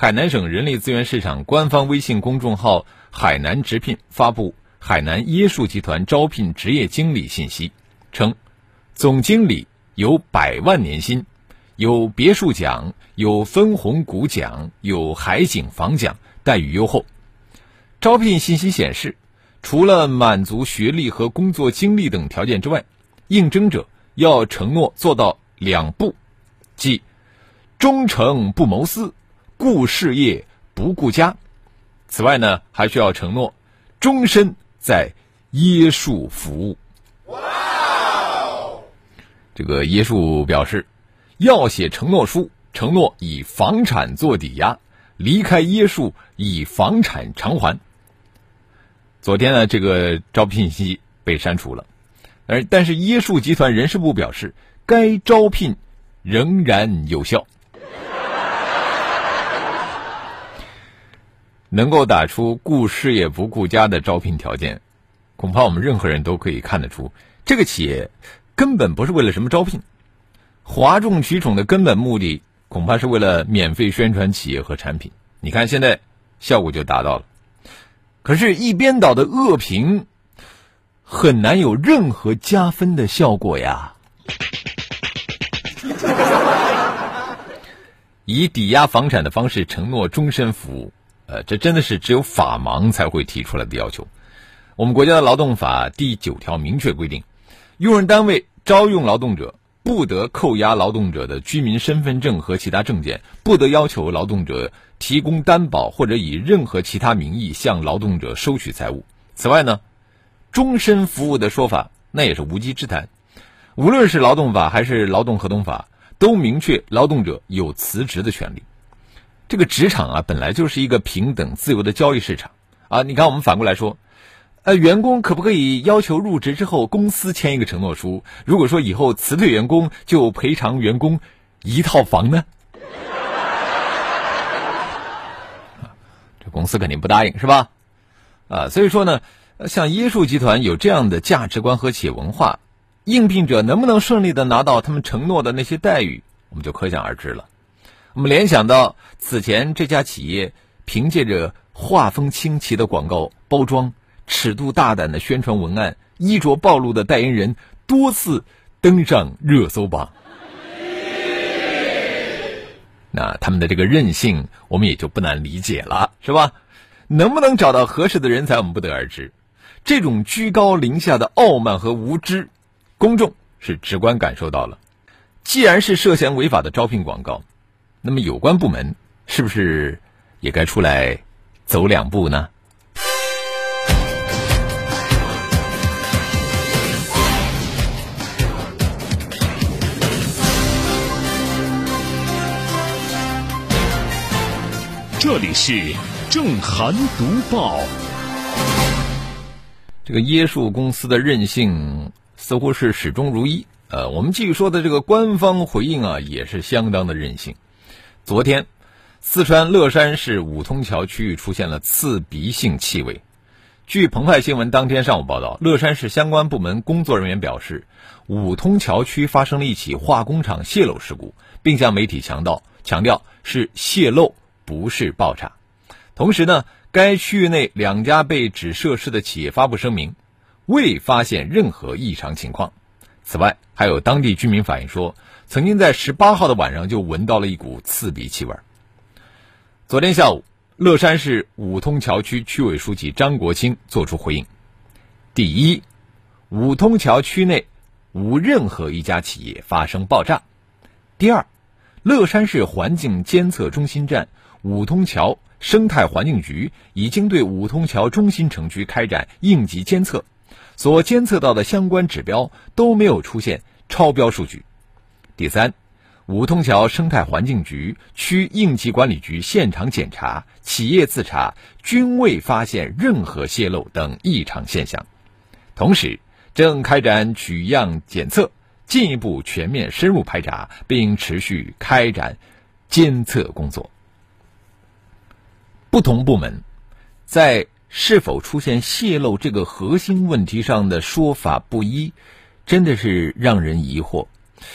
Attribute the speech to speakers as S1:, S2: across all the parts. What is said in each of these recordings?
S1: 海南省人力资源市场官方微信公众号“海南直聘”发布海南椰树集团招聘职业经理信息，称总经理有百万年薪。有别墅奖，有分红股奖，有海景房奖，待遇优厚。招聘信息显示，除了满足学历和工作经历等条件之外，应征者要承诺做到两不，即忠诚不谋私，顾事业不顾家。此外呢，还需要承诺终身在椰树服务。哇！这个椰树表示。要写承诺书，承诺以房产做抵押，离开椰树以房产偿还。昨天呢，这个招聘信息被删除了，而但是椰树集团人事部表示，该招聘仍然有效。能够打出顾事业不顾家的招聘条件，恐怕我们任何人都可以看得出，这个企业根本不是为了什么招聘。哗众取宠的根本目的，恐怕是为了免费宣传企业和产品。你看，现在效果就达到了。可是，一边倒的恶评，很难有任何加分的效果呀。以抵押房产的方式承诺终身服务，呃，这真的是只有法盲才会提出来的要求。我们国家的劳动法第九条明确规定，用人单位招用劳动者。不得扣押劳动者的居民身份证和其他证件，不得要求劳动者提供担保或者以任何其他名义向劳动者收取财物。此外呢，终身服务的说法那也是无稽之谈。无论是劳动法还是劳动合同法，都明确劳动者有辞职的权利。这个职场啊，本来就是一个平等自由的交易市场啊。你看，我们反过来说。呃，员工可不可以要求入职之后公司签一个承诺书？如果说以后辞退员工，就赔偿员工一套房呢？这公司肯定不答应，是吧？啊，所以说呢，像椰树集团有这样的价值观和企业文化，应聘者能不能顺利的拿到他们承诺的那些待遇，我们就可想而知了。我们联想到此前这家企业凭借着画风清奇的广告包装。尺度大胆的宣传文案，衣着暴露的代言人多次登上热搜榜。那他们的这个韧性，我们也就不难理解了，是吧？能不能找到合适的人才，我们不得而知。这种居高临下的傲慢和无知，公众是直观感受到了。既然是涉嫌违法的招聘广告，那么有关部门是不是也该出来走两步呢？
S2: 这里是正涵读报。
S1: 这个椰树公司的韧性似乎是始终如一。呃，我们继续说的这个官方回应啊，也是相当的任性。昨天，四川乐山市五通桥区域出现了刺鼻性气味。据澎湃新闻当天上午报道，乐山市相关部门工作人员表示，五通桥区发生了一起化工厂泄漏事故，并向媒体强调强调是泄漏。不是爆炸。同时呢，该区域内两家被指涉事的企业发布声明，未发现任何异常情况。此外，还有当地居民反映说，曾经在十八号的晚上就闻到了一股刺鼻气味。昨天下午，乐山市五通桥区区委书记张国清作出回应：第一，五通桥区内无任何一家企业发生爆炸；第二，乐山市环境监测中心站。五通桥生态环境局已经对五通桥中心城区开展应急监测，所监测到的相关指标都没有出现超标数据。第三，五通桥生态环境局、区应急管理局现场检查、企业自查，均未发现任何泄漏等异常现象。同时，正开展取样检测，进一步全面深入排查，并持续开展监测工作。不同部门在是否出现泄漏这个核心问题上的说法不一，真的是让人疑惑。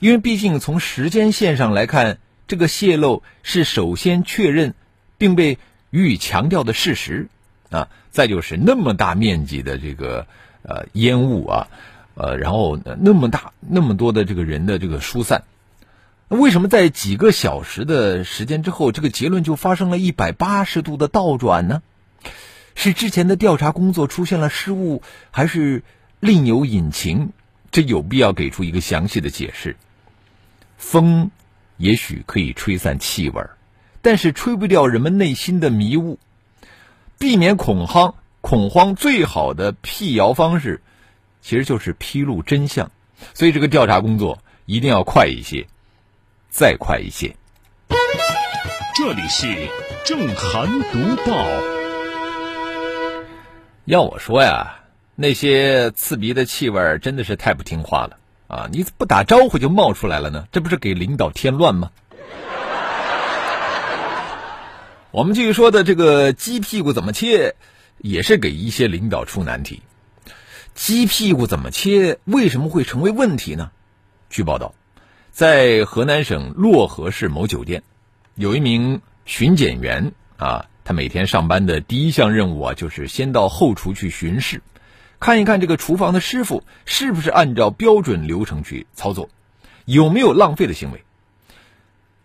S1: 因为毕竟从时间线上来看，这个泄漏是首先确认并被予以强调的事实啊。再就是那么大面积的这个呃烟雾啊，呃，然后那么大那么多的这个人的这个疏散，为什么在几个小时的时间之后，这个结论就发生了一百八十度的倒转呢？是之前的调查工作出现了失误，还是另有隐情？这有必要给出一个详细的解释。风也许可以吹散气味但是吹不掉人们内心的迷雾。避免恐慌，恐慌最好的辟谣方式，其实就是披露真相。所以这个调查工作一定要快一些，再快一些。
S2: 这里是正涵读报。
S1: 要我说呀。那些刺鼻的气味真的是太不听话了啊！你不打招呼就冒出来了呢，这不是给领导添乱吗？我们继续说的这个鸡屁股怎么切，也是给一些领导出难题。鸡屁股怎么切？为什么会成为问题呢？据报道，在河南省漯河市某酒店，有一名巡检员啊，他每天上班的第一项任务啊，就是先到后厨去巡视。看一看这个厨房的师傅是不是按照标准流程去操作，有没有浪费的行为？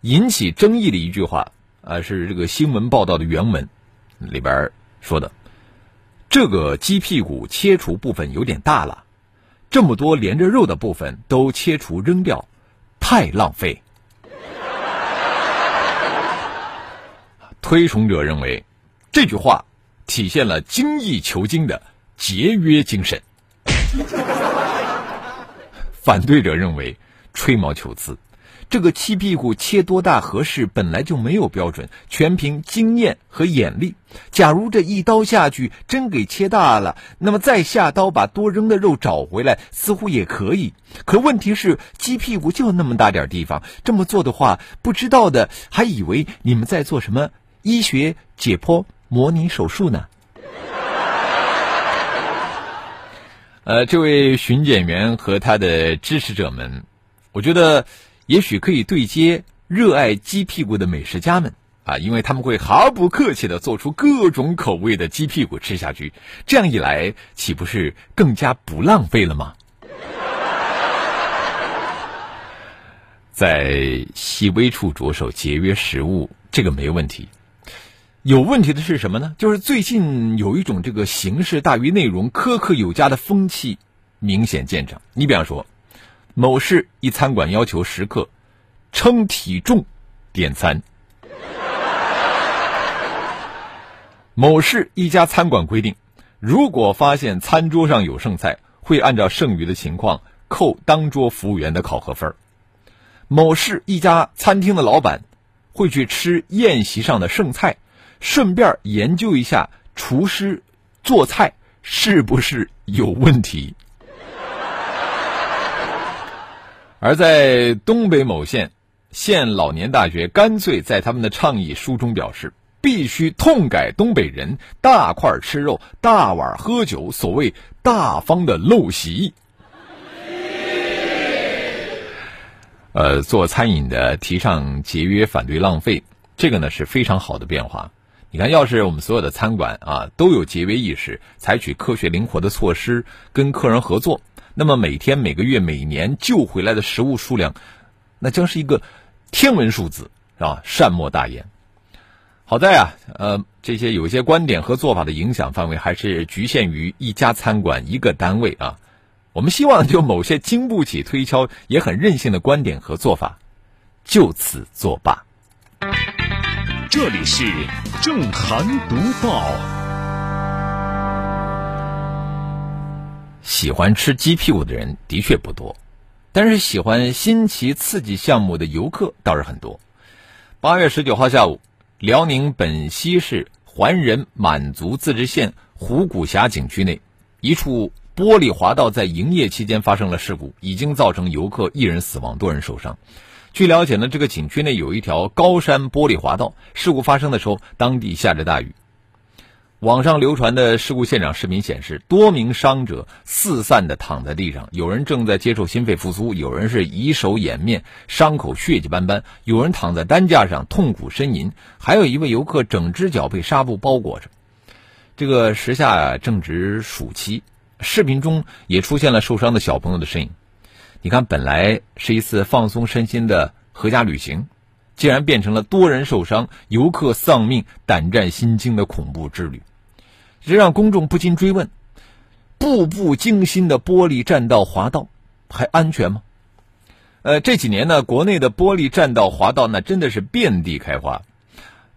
S1: 引起争议的一句话啊，是这个新闻报道的原文里边说的：“这个鸡屁股切除部分有点大了，这么多连着肉的部分都切除扔掉，太浪费。”推崇者认为，这句话体现了精益求精的。节约精神，反对者认为吹毛求疵，这个七屁股切多大合适本来就没有标准，全凭经验和眼力。假如这一刀下去真给切大了，那么再下刀把多扔的肉找回来似乎也可以。可问题是鸡屁股就那么大点地方，这么做的话，不知道的还以为你们在做什么医学解剖模拟手术呢。呃，这位巡检员和他的支持者们，我觉得也许可以对接热爱鸡屁股的美食家们啊，因为他们会毫不客气的做出各种口味的鸡屁股吃下去，这样一来，岂不是更加不浪费了吗？在细微处着手节约食物，这个没问题。有问题的是什么呢？就是最近有一种这个形式大于内容、苛刻有加的风气明显见长。你比方说，某市一餐馆要求食客称体重点餐；某市一家餐馆规定，如果发现餐桌上有剩菜，会按照剩余的情况扣当桌服务员的考核分；某市一家餐厅的老板会去吃宴席上的剩菜。顺便研究一下厨师做菜是不是有问题。而在东北某县，县老年大学干脆在他们的倡议书中表示，必须痛改东北人大块吃肉、大碗喝酒，所谓大方的陋习。呃，做餐饮的提倡节约、反对浪费，这个呢是非常好的变化。你看，要是我们所有的餐馆啊都有节约意识，采取科学灵活的措施跟客人合作，那么每天、每个月、每年救回来的食物数量，那将是一个天文数字，是吧？善莫大焉。好在啊，呃，这些有一些观点和做法的影响范围还是局限于一家餐馆一个单位啊。我们希望就某些经不起推敲也很任性的观点和做法，就此作罢。
S2: 这里是正涵读报。
S1: 喜欢吃鸡屁股的人的确不多，但是喜欢新奇刺激项目的游客倒是很多。八月十九号下午，辽宁本溪市桓仁满族自治县虎骨峡景区内，一处玻璃滑道在营业期间发生了事故，已经造成游客一人死亡，多人受伤。据了解呢，这个景区内有一条高山玻璃滑道，事故发生的时候，当地下着大雨。网上流传的事故现场视频显示，多名伤者四散的躺在地上，有人正在接受心肺复苏，有人是以手掩面，伤口血迹斑斑，有人躺在担架上痛苦呻吟，还有一位游客整只脚被纱布包裹着。这个时下正值暑期，视频中也出现了受伤的小朋友的身影。你看，本来是一次放松身心的合家旅行，竟然变成了多人受伤、游客丧命、胆战心惊的恐怖之旅。这让公众不禁追问：步步惊心的玻璃栈道滑道还安全吗？呃，这几年呢，国内的玻璃栈道滑道那真的是遍地开花。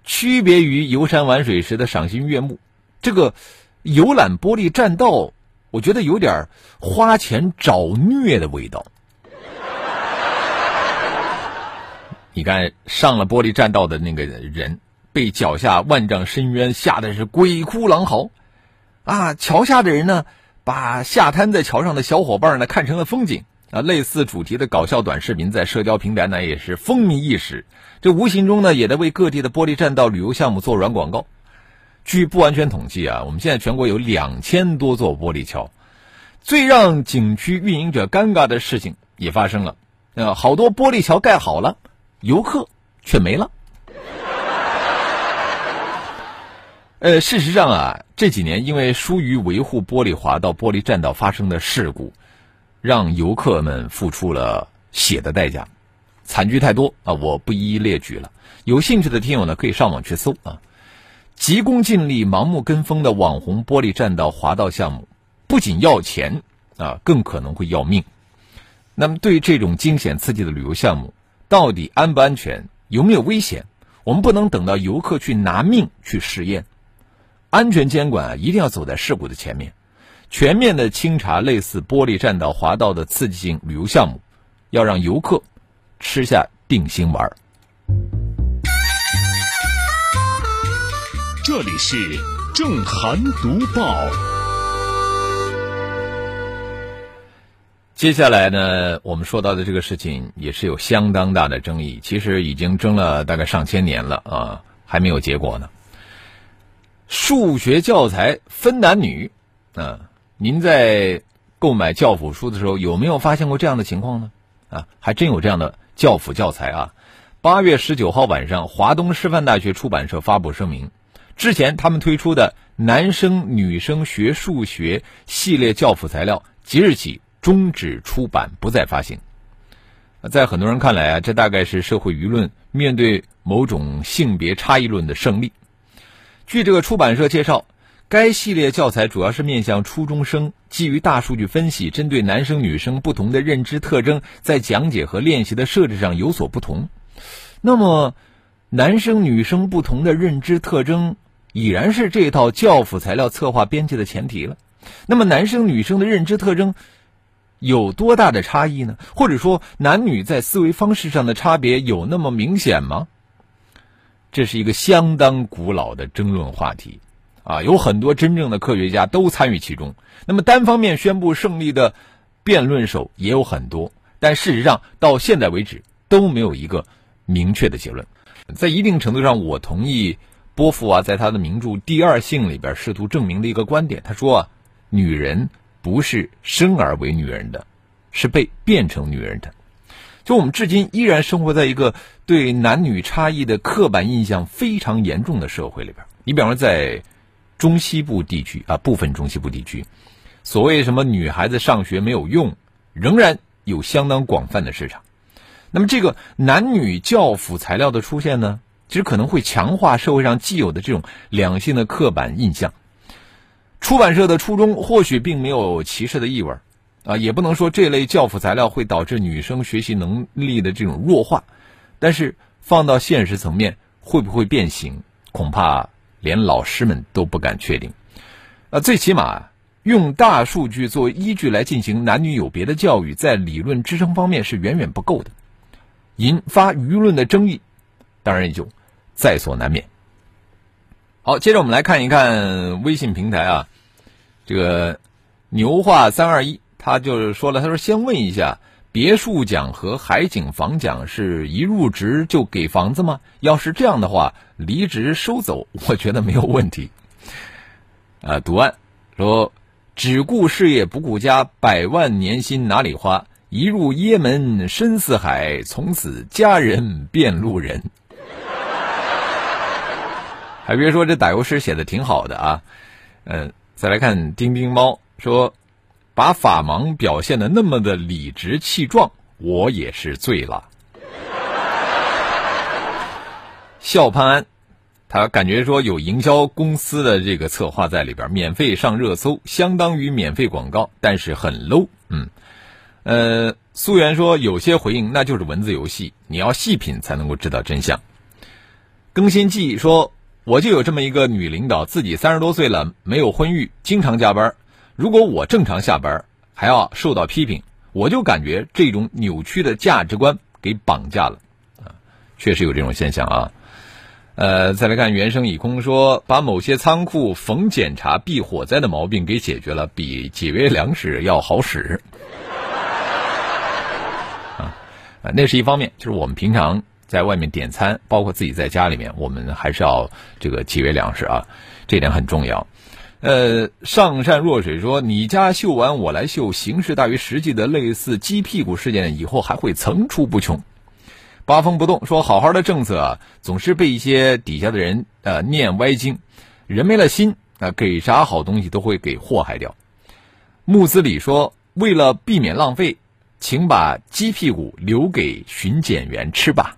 S1: 区别于游山玩水时的赏心悦目，这个游览玻璃栈道，我觉得有点花钱找虐的味道。你看，上了玻璃栈道的那个人。被脚下万丈深渊吓得是鬼哭狼嚎，啊！桥下的人呢，把下瘫在桥上的小伙伴呢看成了风景啊。类似主题的搞笑短视频在社交平台呢也是风靡一时，这无形中呢也在为各地的玻璃栈道旅游项目做软广告。据不完全统计啊，我们现在全国有两千多座玻璃桥。最让景区运营者尴尬的事情也发生了，呃，好多玻璃桥盖好了，游客却没了。呃，事实上啊，这几年因为疏于维护玻璃滑道、玻璃栈道发生的事故，让游客们付出了血的代价，惨剧太多啊！我不一一列举了。有兴趣的听友呢，可以上网去搜啊。急功近利、盲目跟风的网红玻璃栈道滑道项目，不仅要钱啊，更可能会要命。那么，对这种惊险刺激的旅游项目，到底安不安全，有没有危险？我们不能等到游客去拿命去试验。安全监管啊，一定要走在事故的前面，全面的清查类似玻璃栈道、滑道的刺激性旅游项目，要让游客吃下定心丸。
S2: 这里是正涵读报。
S1: 接下来呢，我们说到的这个事情也是有相当大的争议，其实已经争了大概上千年了啊，还没有结果呢。数学教材分男女，啊，您在购买教辅书的时候有没有发现过这样的情况呢？啊，还真有这样的教辅教材啊！八月十九号晚上，华东师范大学出版社发布声明，之前他们推出的男生女生学数学系列教辅材料即日起终止出版，不再发行。在很多人看来啊，这大概是社会舆论面对某种性别差异论的胜利。据这个出版社介绍，该系列教材主要是面向初中生，基于大数据分析，针对男生女生不同的认知特征，在讲解和练习的设置上有所不同。那么，男生女生不同的认知特征已然是这套教辅材料策划编辑的前提了。那么，男生女生的认知特征有多大的差异呢？或者说，男女在思维方式上的差别有那么明显吗？这是一个相当古老的争论话题，啊，有很多真正的科学家都参与其中。那么单方面宣布胜利的辩论手也有很多，但事实上到现在为止都没有一个明确的结论。在一定程度上，我同意波伏娃在他的名著《第二性》里边试图证明的一个观点。他说啊，女人不是生而为女人的，是被变成女人的。就我们至今依然生活在一个对男女差异的刻板印象非常严重的社会里边。你比方说，在中西部地区啊，部分中西部地区，所谓什么女孩子上学没有用，仍然有相当广泛的市场。那么，这个男女教辅材料的出现呢，其实可能会强化社会上既有的这种两性的刻板印象。出版社的初衷或许并没有歧视的意味。啊，也不能说这类教辅材料会导致女生学习能力的这种弱化，但是放到现实层面，会不会变形，恐怕连老师们都不敢确定。啊，最起码用大数据作为依据来进行男女有别的教育，在理论支撑方面是远远不够的，引发舆论的争议，当然也就在所难免。好，接着我们来看一看微信平台啊，这个牛话三二一，他就是说了，他说先问一下，别墅奖和海景房奖是一入职就给房子吗？要是这样的话，离职收走，我觉得没有问题。啊，读案说，只顾事业不顾家，百万年薪哪里花？一入耶门深似海，从此佳人变路人。还别说，这打油诗写的挺好的啊。嗯，再来看丁丁猫说，把法盲表现的那么的理直气壮，我也是醉了。笑潘安，他感觉说有营销公司的这个策划在里边，免费上热搜，相当于免费广告，但是很 low。嗯，呃，苏源说有些回应那就是文字游戏，你要细品才能够知道真相。更新记说。我就有这么一个女领导，自己三十多岁了，没有婚育，经常加班。如果我正常下班，还要受到批评，我就感觉这种扭曲的价值观给绑架了。啊，确实有这种现象啊。呃，再来看原生已空说，把某些仓库逢检查必火灾的毛病给解决了，比节约粮食要好使。啊，那是一方面，就是我们平常。在外面点餐，包括自己在家里面，我们还是要这个节约粮食啊，这点很重要。呃，上善若水说：“你家秀完我来秀，形式大于实际的类似鸡屁股事件，以后还会层出不穷。”八风不动说：“好好的政策啊，总是被一些底下的人呃念歪经，人没了心啊，给啥好东西都会给祸害掉。”木子李说：“为了避免浪费，请把鸡屁股留给巡检员吃吧。”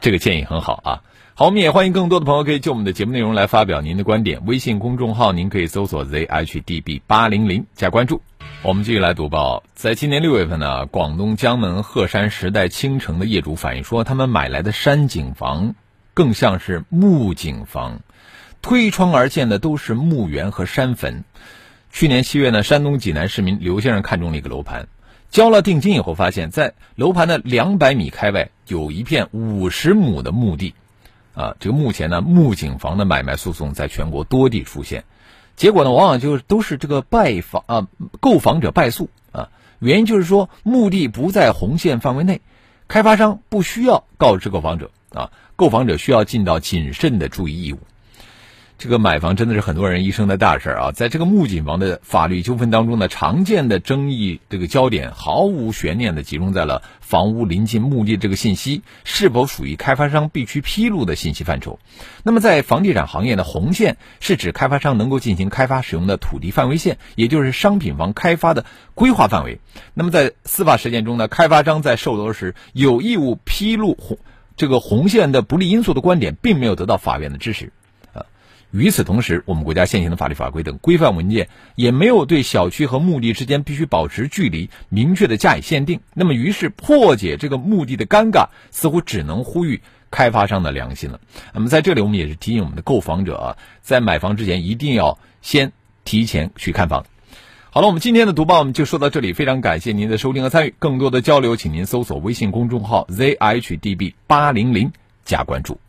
S1: 这个建议很好啊！好，我们也欢迎更多的朋友可以就我们的节目内容来发表您的观点。微信公众号您可以搜索 zhdb 八零零加关注。我们继续来读报，在今年六月份呢，广东江门鹤山时代倾城的业主反映说，他们买来的山景房更像是木景房，推窗而见的都是墓园和山坟。去年七月呢，山东济南市民刘先生看中了一个楼盘。交了定金以后，发现，在楼盘的两百米开外有一片五十亩的墓地，啊，这个目前呢，木景房的买卖诉讼在全国多地出现，结果呢，往往就都是这个败房啊，购房者败诉啊，原因就是说墓地不在红线范围内，开发商不需要告知购房者啊，购房者需要尽到谨慎的注意义务。这个买房真的是很多人一生的大事儿啊！在这个木槿房的法律纠纷当中呢，常见的争议这个焦点毫无悬念的集中在了房屋临近墓地这个信息是否属于开发商必须披露的信息范畴。那么，在房地产行业的红线是指开发商能够进行开发使用的土地范围线，也就是商品房开发的规划范围。那么，在司法实践中呢，开发商在售楼时有义务披露红这个红线的不利因素的观点，并没有得到法院的支持。与此同时，我们国家现行的法律法规等规范文件也没有对小区和墓地之间必须保持距离明确的加以限定。那么，于是破解这个墓地的尴尬，似乎只能呼吁开发商的良心了。那么，在这里，我们也是提醒我们的购房者啊，在买房之前一定要先提前去看房。好了，我们今天的读报我们就说到这里，非常感谢您的收听和参与。更多的交流，请您搜索微信公众号 zhdb 八零零加关注。